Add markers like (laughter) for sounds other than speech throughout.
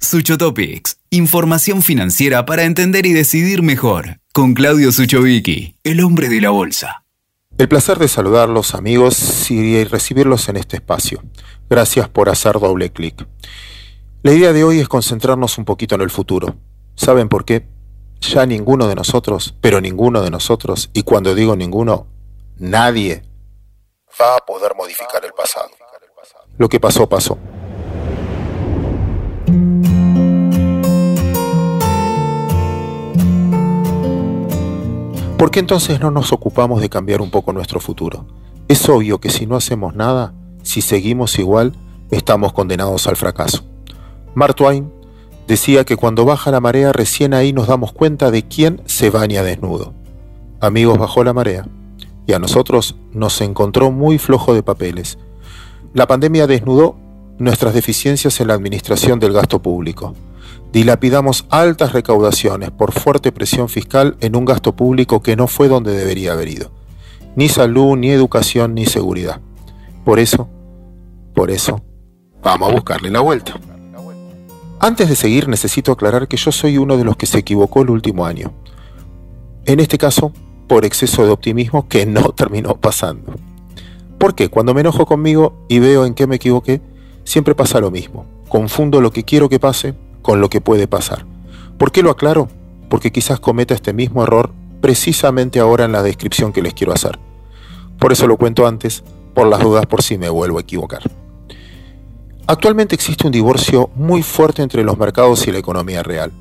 Suchotopics, información financiera para entender y decidir mejor. Con Claudio Suchovicki, el hombre de la bolsa. El placer de saludarlos amigos y recibirlos en este espacio. Gracias por hacer doble clic. La idea de hoy es concentrarnos un poquito en el futuro. ¿Saben por qué? Ya ninguno de nosotros, pero ninguno de nosotros, y cuando digo ninguno, nadie va a poder modificar el pasado. Lo que pasó, pasó. ¿Por qué entonces no nos ocupamos de cambiar un poco nuestro futuro? Es obvio que si no hacemos nada, si seguimos igual, estamos condenados al fracaso. Mark Twain decía que cuando baja la marea recién ahí nos damos cuenta de quién se baña desnudo. Amigos bajó la marea y a nosotros nos encontró muy flojo de papeles. La pandemia desnudó nuestras deficiencias en la administración del gasto público. Dilapidamos altas recaudaciones por fuerte presión fiscal en un gasto público que no fue donde debería haber ido. Ni salud, ni educación, ni seguridad. Por eso, por eso, vamos a buscarle la vuelta. Antes de seguir necesito aclarar que yo soy uno de los que se equivocó el último año. En este caso, por exceso de optimismo que no (laughs) terminó pasando. Porque cuando me enojo conmigo y veo en qué me equivoqué, siempre pasa lo mismo. Confundo lo que quiero que pase con lo que puede pasar. ¿Por qué lo aclaro? Porque quizás cometa este mismo error precisamente ahora en la descripción que les quiero hacer. Por eso lo cuento antes, por las dudas por si me vuelvo a equivocar. Actualmente existe un divorcio muy fuerte entre los mercados y la economía real.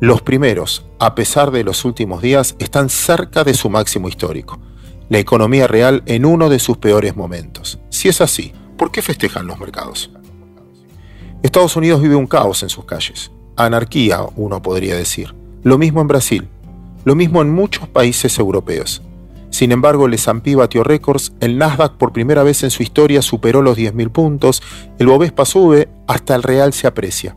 Los primeros, a pesar de los últimos días, están cerca de su máximo histórico. La economía real en uno de sus peores momentos. Si es así, ¿por qué festejan los mercados? Estados Unidos vive un caos en sus calles. Anarquía, uno podría decir. Lo mismo en Brasil. Lo mismo en muchos países europeos. Sin embargo, el S&P batió récords, el Nasdaq por primera vez en su historia superó los 10.000 puntos, el Bovespa sube, hasta el real se aprecia.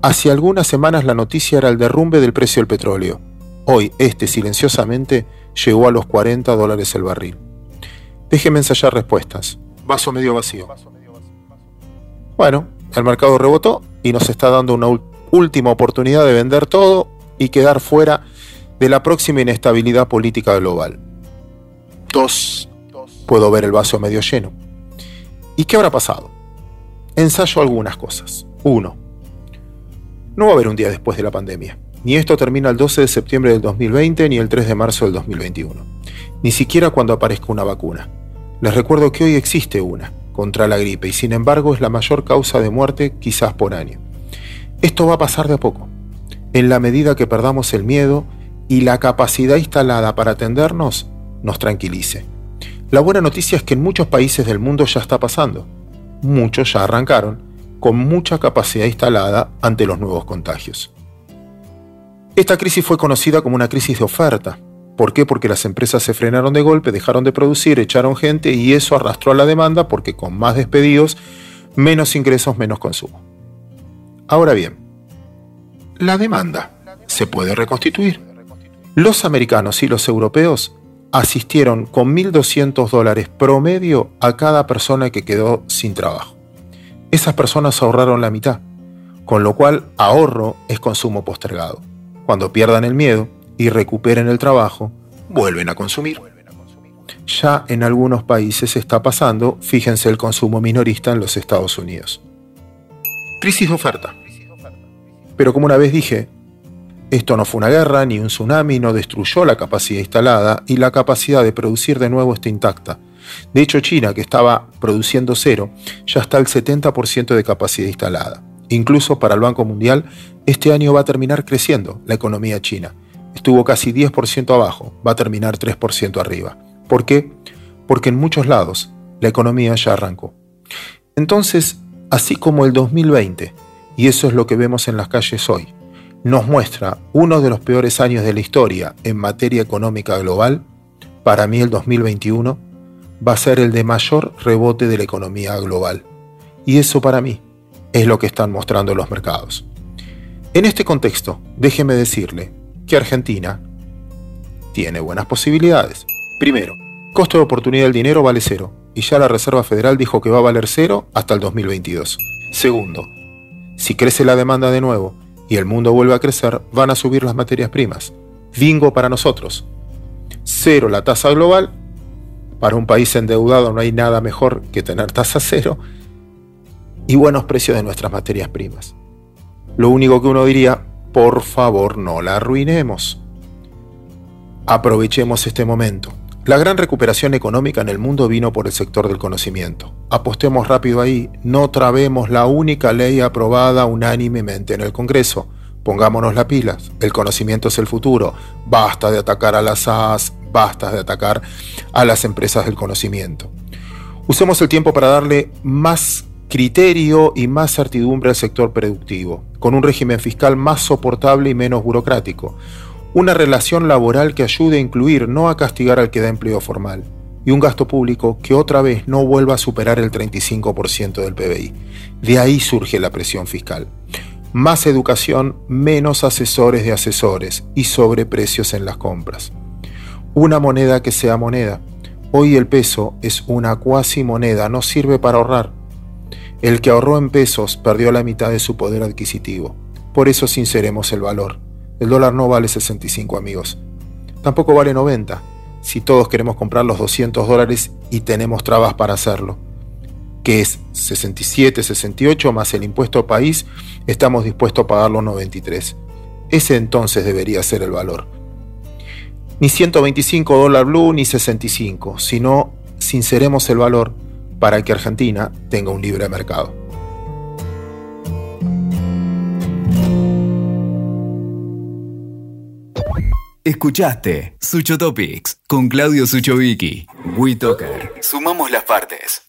Hace algunas semanas la noticia era el derrumbe del precio del petróleo. Hoy, este silenciosamente llegó a los 40 dólares el barril. Déjeme ensayar respuestas. Vaso medio vacío. Bueno, el mercado rebotó y nos está dando una última oportunidad de vender todo y quedar fuera de la próxima inestabilidad política global. Dos, puedo ver el vaso medio lleno. ¿Y qué habrá pasado? Ensayo algunas cosas. Uno, no va a haber un día después de la pandemia. Ni esto termina el 12 de septiembre del 2020 ni el 3 de marzo del 2021. Ni siquiera cuando aparezca una vacuna. Les recuerdo que hoy existe una, contra la gripe y sin embargo es la mayor causa de muerte quizás por año. Esto va a pasar de a poco, en la medida que perdamos el miedo y la capacidad instalada para atendernos nos tranquilice. La buena noticia es que en muchos países del mundo ya está pasando. Muchos ya arrancaron, con mucha capacidad instalada ante los nuevos contagios. Esta crisis fue conocida como una crisis de oferta, ¿Por qué? Porque las empresas se frenaron de golpe, dejaron de producir, echaron gente y eso arrastró a la demanda porque con más despedidos, menos ingresos, menos consumo. Ahora bien, la demanda se puede reconstituir. Los americanos y los europeos asistieron con 1.200 dólares promedio a cada persona que quedó sin trabajo. Esas personas ahorraron la mitad, con lo cual ahorro es consumo postergado. Cuando pierdan el miedo, y recuperen el trabajo, vuelven a consumir. Ya en algunos países está pasando, fíjense el consumo minorista en los Estados Unidos. Crisis de oferta. Pero como una vez dije, esto no fue una guerra ni un tsunami, no destruyó la capacidad instalada y la capacidad de producir de nuevo está intacta. De hecho, China, que estaba produciendo cero, ya está al 70% de capacidad instalada. Incluso para el Banco Mundial, este año va a terminar creciendo la economía china estuvo casi 10% abajo, va a terminar 3% arriba. ¿Por qué? Porque en muchos lados la economía ya arrancó. Entonces, así como el 2020, y eso es lo que vemos en las calles hoy, nos muestra uno de los peores años de la historia en materia económica global, para mí el 2021 va a ser el de mayor rebote de la economía global. Y eso para mí es lo que están mostrando los mercados. En este contexto, déjeme decirle que Argentina tiene buenas posibilidades. Primero, costo de oportunidad del dinero vale cero, y ya la Reserva Federal dijo que va a valer cero hasta el 2022. Segundo, Si crece la demanda de nuevo y el mundo vuelve a crecer, van a subir las materias primas. Bingo para nosotros. Cero la tasa global. Para un país endeudado no hay nada mejor que tener tasa cero. Y buenos precios de nuestras materias primas. Lo único que uno diría, por favor no la arruinemos. Aprovechemos este momento. La gran recuperación económica en el mundo vino por el sector del conocimiento. Apostemos rápido ahí, no trabemos la única ley aprobada unánimemente en el Congreso. Pongámonos las pilas, el conocimiento es el futuro. Basta de atacar a las SAS, basta de atacar a las empresas del conocimiento. Usemos el tiempo para darle más criterio y más certidumbre al sector productivo, con un régimen fiscal más soportable y menos burocrático una relación laboral que ayude a incluir, no a castigar al que da empleo formal, y un gasto público que otra vez no vuelva a superar el 35% del PBI. De ahí surge la presión fiscal. Más educación, menos asesores de asesores y sobreprecios en las compras. Una moneda que sea moneda. Hoy el peso es una cuasi moneda, no sirve para ahorrar. El que ahorró en pesos perdió la mitad de su poder adquisitivo. Por eso sinceremos el valor. El dólar no vale 65 amigos. Tampoco vale 90 si todos queremos comprar los 200 dólares y tenemos trabas para hacerlo. Que es 67, 68 más el impuesto país, estamos dispuestos a pagar los 93. Ese entonces debería ser el valor. Ni 125 dólar blue ni 65, sino sinceremos el valor para que Argentina tenga un libre mercado. Escuchaste Sucho Topics con Claudio Suchovicki. WeToker. Sumamos las partes.